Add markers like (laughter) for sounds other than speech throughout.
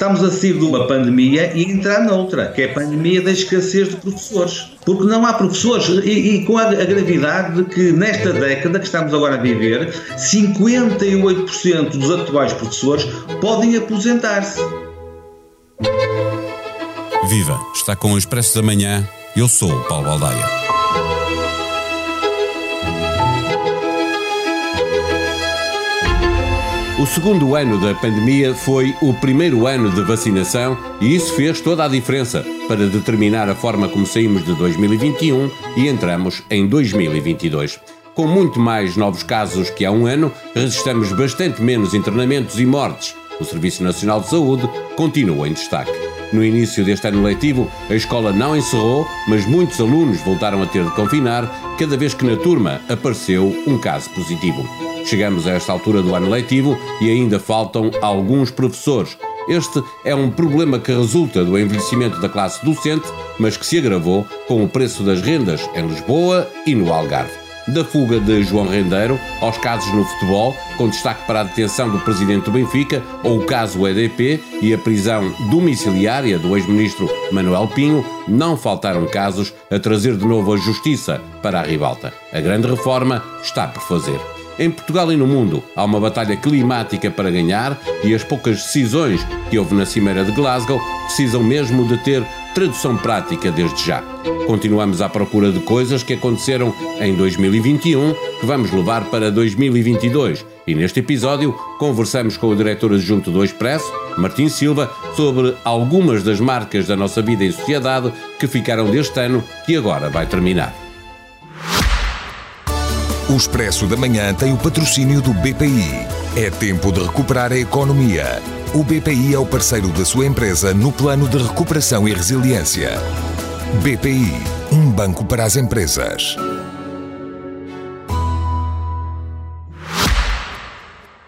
estamos a sair de uma pandemia e entrar noutra, que é a pandemia da escassez de professores. Porque não há professores, e, e com a, a, gravidade de que nesta década que estamos agora a viver, 58% dos atuais professores podem aposentar-se. Viva! Está com o Expresso da Manhã. Eu sou o Paulo Baldaia. O segundo ano da pandemia foi o primeiro ano de vacinação e isso fez toda a diferença para determinar a forma como saímos de 2021 e entramos em 2022. Com muito mais novos casos que há um ano, registramos bastante menos internamentos e mortes. O Serviço Nacional de Saúde continua em destaque. No início deste ano letivo, a escola não encerrou, mas muitos alunos voltaram a ter de confinar cada vez que na turma apareceu um caso positivo. Chegamos a esta altura do ano letivo e ainda faltam alguns professores. Este é um problema que resulta do envelhecimento da classe docente, mas que se agravou com o preço das rendas em Lisboa e no Algarve. Da fuga de João Rendeiro aos casos no futebol, com destaque para a detenção do presidente do Benfica ou o caso EDP e a prisão domiciliária do ex-ministro Manuel Pinho, não faltaram casos a trazer de novo a justiça para a ribalta. A grande reforma está por fazer. Em Portugal e no mundo há uma batalha climática para ganhar e as poucas decisões que houve na Cimeira de Glasgow precisam mesmo de ter tradução prática desde já. Continuamos à procura de coisas que aconteceram em 2021 que vamos levar para 2022 e neste episódio conversamos com o diretor adjunto do Expresso, Martim Silva, sobre algumas das marcas da nossa vida em sociedade que ficaram deste ano que agora vai terminar. O Expresso da Manhã tem o patrocínio do BPI. É tempo de recuperar a economia. O BPI é o parceiro da sua empresa no plano de recuperação e resiliência. BPI, um banco para as empresas.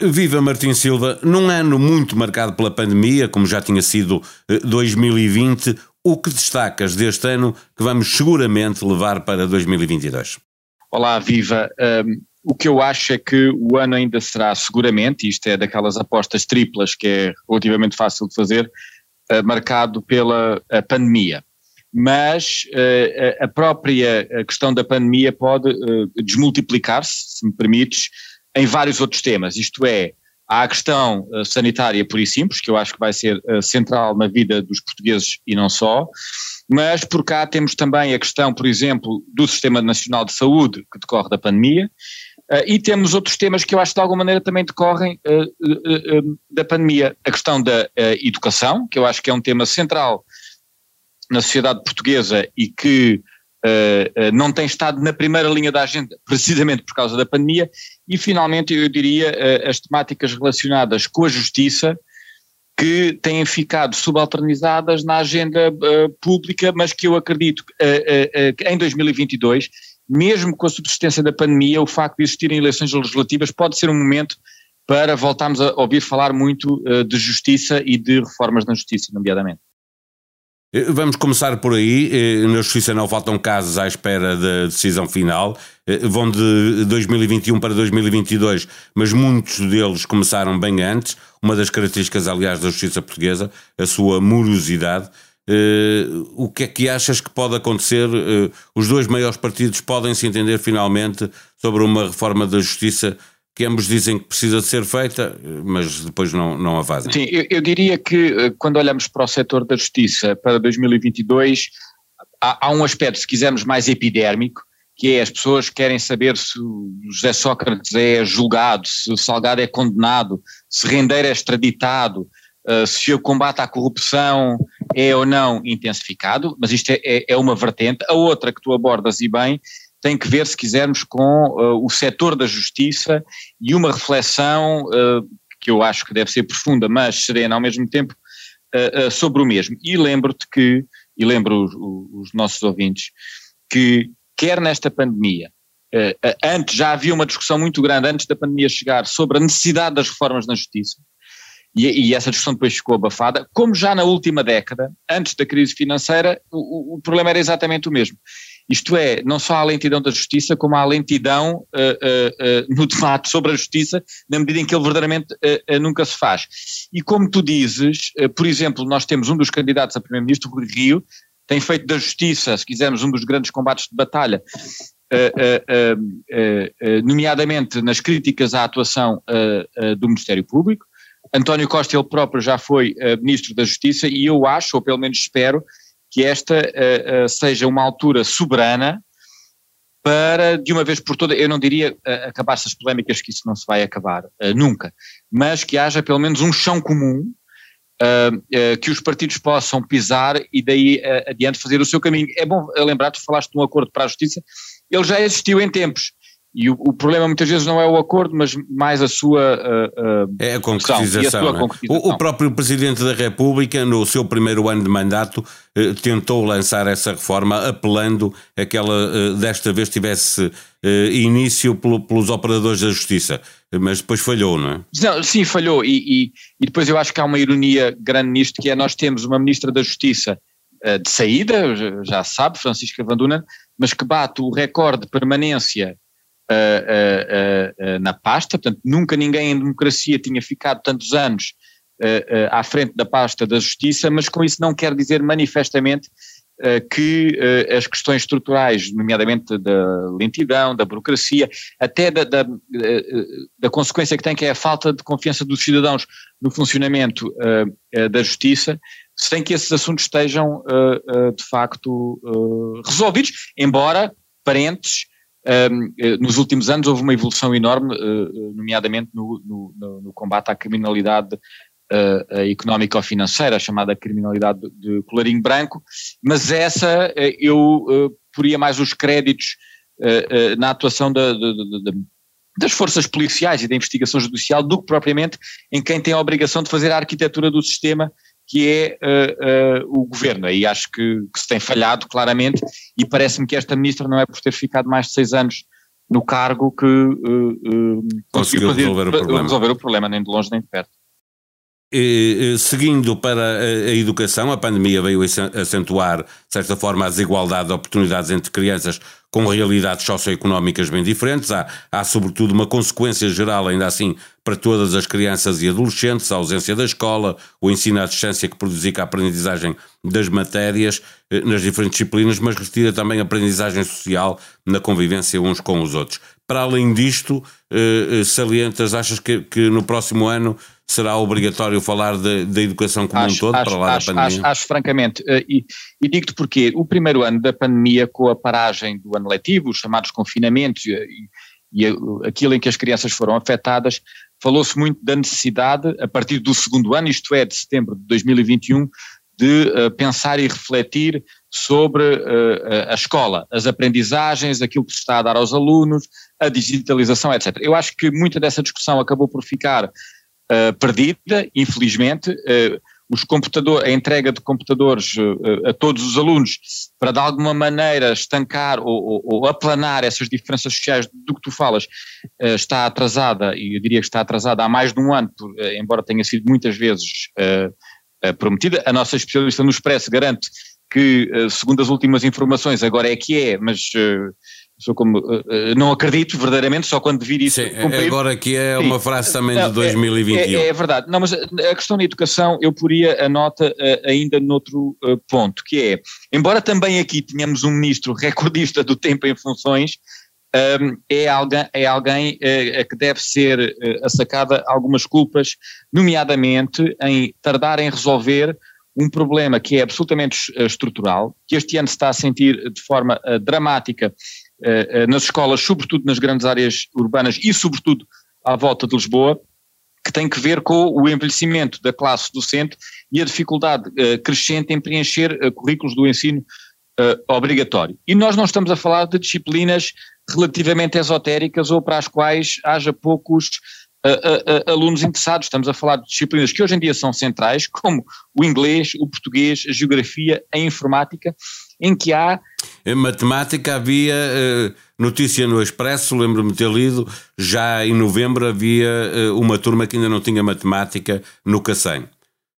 Viva Martim Silva, num ano muito marcado pela pandemia, como já tinha sido 2020, eh, o que destacas deste ano que vamos seguramente levar para 2022? Olá, viva. Um, o que eu acho é que o ano ainda será seguramente, isto é daquelas apostas triplas que é relativamente fácil de fazer, uh, marcado pela pandemia. Mas uh, a própria questão da pandemia pode uh, desmultiplicar-se, se me permites, em vários outros temas. Isto é, há a questão sanitária pura e simples, que eu acho que vai ser central na vida dos portugueses e não só, mas por cá temos também a questão, por exemplo, do Sistema Nacional de Saúde, que decorre da pandemia, uh, e temos outros temas que eu acho que de alguma maneira também decorrem uh, uh, da pandemia. A questão da educação, que eu acho que é um tema central na sociedade portuguesa e que não tem estado na primeira linha da agenda, (laughs) precisamente por causa da pandemia, e finalmente eu diria as temáticas relacionadas com a justiça, que têm ficado subalternizadas na agenda uh, pública, mas que eu acredito que uh, uh, em 2022, mesmo com a subsistência da pandemia, o facto de existirem eleições legislativas pode ser um momento para voltarmos a ouvir falar muito de justiça e de reformas na justiça, nomeadamente. Eh, vamos começar por aí. Eh, na Justiça não faltam casos à espera da decisão final. Eh, vão de 2021 para 2022, mas muitos deles começaram bem antes. Uma das características, aliás, da Justiça Portuguesa, a sua morosidade. O que é que achas que pode acontecer? Os dois maiores partidos podem se entender finalmente sobre uma reforma da Justiça que ambos dizem que precisa de ser feita, mas depois não, não a fazem. Sim, eu, eu diria que eh, quando olhamos para o setor da justiça para 2022, há, há, um aspecto, se quisermos, mais epidérmico, que é as pessoas querem saber se José Sócrates é julgado, se o Salgado é condenado, se Rendeiro é extraditado, uh, se o combate à corrupção é ou não intensificado, mas isto é, é, é uma vertente. A outra que tu abordas e bem tem que ver, se quisermos, com uh, o setor da justiça e uma reflexão uh, que eu acho que deve ser profunda, mas serena ao mesmo tempo, uh, sobre o mesmo. E lembro-te que, e lembro os, os, nossos ouvintes, que quer nesta pandemia, antes já havia uma discussão muito grande antes da pandemia chegar sobre a necessidade das reformas na justiça, e, e, essa discussão depois ficou abafada, como já na última década, antes da crise financeira, o, o problema era exatamente o mesmo. Isto é, não só a lentidão da justiça, como a lentidão uh, uh, no debate sobre a justiça, na medida em que ele verdadeiramente nunca se faz. E como tu dizes, por exemplo, nós temos um dos candidatos a primeiro-ministro, Rui Rio, tem feito da justiça, se quisermos, um dos grandes combates de batalha, nomeadamente nas críticas à atuação do Ministério Público. António Costa, ele próprio, já foi Ministro da Justiça e eu acho, ou pelo menos espero, que esta uh, uh, seja uma altura soberana para, de uma vez por todas, eu não diria uh, acabar essas polémicas, que isso não se vai acabar nunca, mas que haja pelo menos um chão comum que os partidos possam pisar e daí adiante fazer o seu caminho. É bom lembrar, tu falaste de um acordo para a justiça, ele já existiu em tempos, e o, o, problema muitas vezes não é o acordo, mas mais a sua. Uh, uh, é a concretização. A é? concretização. O, o, próprio Presidente da República, no seu primeiro ano de mandato, uh, tentou lançar essa reforma, apelando a que ela desta vez tivesse início pelo, pelos operadores da Justiça. Mas depois falhou, não é? Não, sim, falhou. E, e, e, depois eu acho que há uma ironia grande nisto, que é nós temos uma Ministra da Justiça de saída, já sabe, Francisca Vanduna, mas que bate o recorde de permanência uh, uh, na pasta, portanto, nunca ninguém em democracia tinha ficado tantos anos à frente da pasta da justiça, mas com isso não quer dizer manifestamente que as questões estruturais, nomeadamente da lentidão, da burocracia, até da, da, da, consequência que tem, que é a falta de confiança dos cidadãos no funcionamento da justiça, sem que esses assuntos estejam de facto resolvidos, embora parentes nos últimos anos houve uma evolução enorme, uh, nomeadamente no, no, no, combate à criminalidade económica ou financeira, chamada criminalidade de colarinho branco, mas essa eu poria mais os créditos na atuação da, das forças policiais e da investigação judicial do que propriamente em quem tem a obrigação de fazer a arquitetura do sistema que é uh, uh, o governo. Aí acho que, que, se tem falhado claramente e parece-me que esta ministra não é por ter ficado mais de seis anos no cargo que uh, conseguiu resolver, o problema. resolver o problema, nem de longe nem de perto. E, seguindo para a educação, a pandemia veio acentuar, de certa forma, a desigualdade de oportunidades entre crianças com realidades socioeconómicas bem diferentes. Há, há, sobretudo, uma consequência geral, ainda assim, para todas as crianças e adolescentes, a ausência da escola, o ensino à distância que prejudica a aprendizagem das matérias eh, nas diferentes disciplinas, mas retira também a aprendizagem social na convivência uns com os outros. Para além disto, eh, eh, salientas, achas que, que no próximo ano será obrigatório falar da educação como acho, um todo, acho, para lá acho, da pandemia? Acho, francamente, e, e digo-te porquê. O primeiro ano da pandemia, com a paragem do ano letivo, os chamados confinamentos e, e aquilo em que as crianças foram afetadas, falou-se muito da necessidade, a partir do segundo ano, isto é, de setembro de 2021, de uh, pensar e refletir sobre uh, a escola, as aprendizagens, aquilo que se está a dar aos alunos, a digitalização, etc. Eu acho que muita dessa discussão acabou por ficar uh, perdida, infelizmente. os computadores, a entrega de computadores a todos os alunos para de alguma maneira estancar ou, ou, ou, aplanar essas diferenças sociais do que tu falas está atrasada, e eu diria que está atrasada há mais de um ano, por, embora tenha sido muitas vezes prometida. A nossa especialista no Expresso garante que, segundo as últimas informações, agora é que é, mas sou como, não acredito verdadeiramente, só quando vir isso. Sim, agora que é uma frase também não, de 2021. É, é, é, verdade, não, mas a questão da educação eu poria a nota ainda noutro ponto, que é, embora também aqui tenhamos um ministro (laughs) recordista do tempo em funções, um, é alguém, é alguém uh, a que deve ser uh, assacada algumas culpas, nomeadamente em tardar em resolver um problema que é absolutamente estrutural, que este ano se está a sentir de forma uh, dramática nas escolas, sobretudo nas grandes áreas urbanas e sobretudo à volta de Lisboa, que tem que ver com o envelhecimento da classe docente e a dificuldade crescente em preencher currículos do ensino obrigatório. E nós não estamos a falar de disciplinas relativamente esotéricas ou para as quais haja poucos alunos interessados. Estamos a falar de disciplinas que hoje em dia são centrais, como o inglês, o português, a geografia, a informática, em que há. Em matemática havia eh, notícia no Expresso, lembro-me de ter lido, já em novembro havia eh, uma turma que ainda não tinha matemática no Cacém.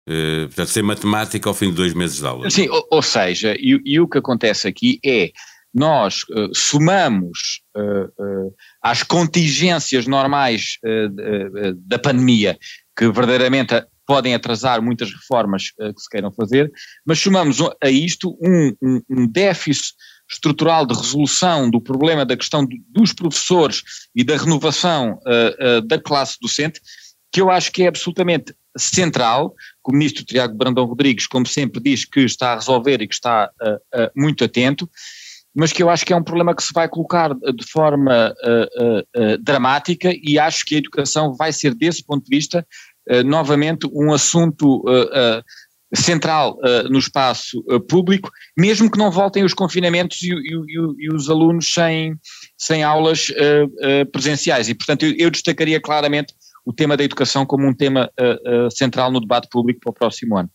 Uh, portanto, sem matemática ao fim de dois meses de aula. Sim, ou, ou seja, e, e, o que acontece aqui é nós uh, somamos uh, às contingências normais da pandemia, que verdadeiramente podem atrasar muitas reformas que se queiram fazer, mas somamos a isto um, um, um déficit estrutural de resolução do problema da questão dos professores e da renovação da classe docente, que eu acho que é absolutamente central, que o ministro Tiago Brandão Rodrigues, como sempre, diz que está a resolver e que está uh, uh, muito atento, mas que eu acho que é um problema que se vai colocar de forma uh, dramática e acho que a educação vai ser, desse ponto de vista, novamente um assunto central no espaço público, mesmo que não voltem os confinamentos e, e, e os alunos sem, sem aulas presenciais. E, portanto, eu, eu destacaria claramente o tema da educação como um tema central no debate público para o próximo ano.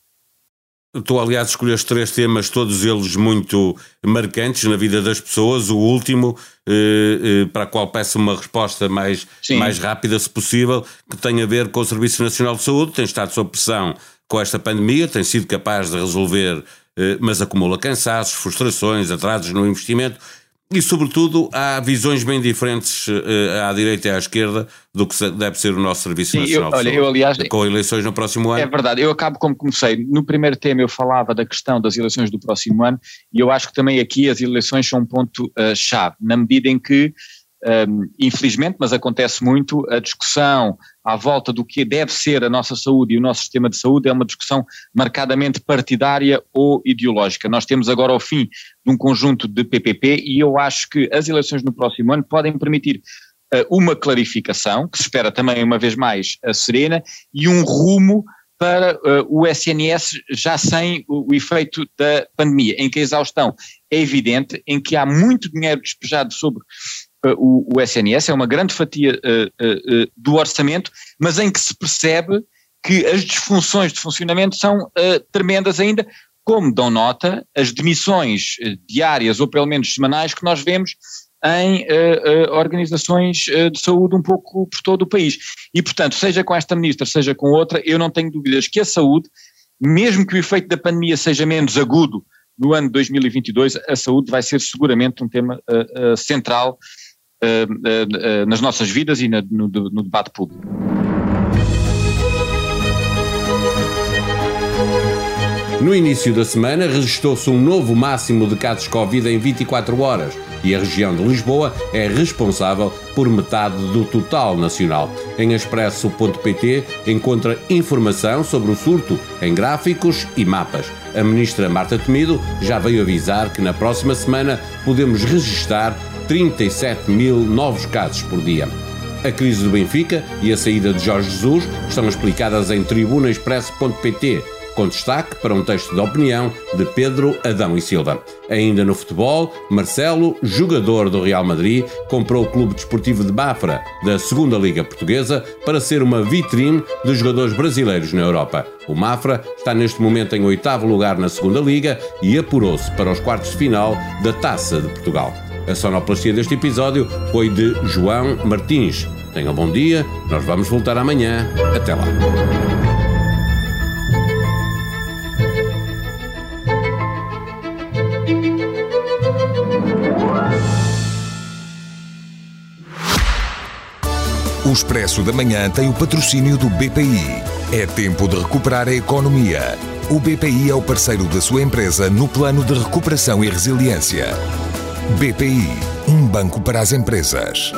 Tu, aliás, escolheste três temas, todos eles muito marcantes na vida das pessoas. O último, eh, eh, para o qual peço uma resposta mais, mais rápida, se possível, que tem a ver com o Serviço Nacional de Saúde. Tem estado sob pressão com esta pandemia, tem sido capaz de resolver, eh, mas acumula cansaços, frustrações, atrasos no investimento. E, sobretudo, há visões bem diferentes uh, à direita e à esquerda do que deve ser o nosso Serviço Sim, Nacional eu, olha, eu, aliás, com eleições no próximo ano. É verdade, eu acabo como comecei. No primeiro tema eu falava da questão das eleições do próximo ano e eu acho que também aqui as eleições são um ponto-chave, uh, na medida em que um, infelizmente, mas acontece muito, a discussão à volta do que deve ser a nossa saúde e o nosso sistema de saúde é uma discussão marcadamente partidária ou ideológica. Nós temos agora o fim de um conjunto de PPP e eu acho que as eleições no próximo ano podem permitir uh, uma clarificação, que se espera também uma vez mais a serena, e um rumo para uh, o SNS já sem o, o, efeito da pandemia, em que a exaustão é evidente, em que há muito dinheiro despejado sobre o, o, SNS, é uma grande fatia uh, do orçamento, mas em que se percebe que as disfunções de funcionamento são tremendas ainda, como dão nota as demissões diárias ou pelo menos semanais que nós vemos em uh, uh, organizações uh, de saúde um pouco por todo o país. E, portanto, seja com esta ministra, seja com outra, eu não tenho dúvidas que a saúde, mesmo que o efeito da pandemia seja menos agudo no ano de 2022, a saúde vai ser seguramente um tema central nas nossas vidas e no, no debate público. No início da semana, registrou-se um novo máximo de casos Covid em 24 horas e a região de Lisboa é responsável por metade do total nacional. Em expresso.pt encontra informação sobre o surto em gráficos e mapas. A ministra Marta Temido já veio avisar que na próxima semana podemos registrar 37 mil novos casos por dia. A crise do Benfica e a saída de Jorge Jesus estão explicadas em tribunaexpresso.pt com destaque para um texto de opinião de Pedro Adão e Silva. Ainda no futebol, Marcelo, jogador do Real Madrid, comprou o Clube Desportivo de Mafra, da Segunda Liga Portuguesa, para ser uma vitrine dos jogadores brasileiros na Europa. O Mafra está neste momento em oitavo lugar na Segunda Liga e apurou-se para os quartos de final da Taça de Portugal. A sonoplastia deste episódio foi de João Martins. Tenham um bom dia, nós vamos voltar amanhã. Até lá. O Expresso da Manhã tem o patrocínio do BPI. É tempo de recuperar a economia. O BPI é o parceiro da sua empresa no plano de recuperação e resiliência. BPI, um banco para as empresas.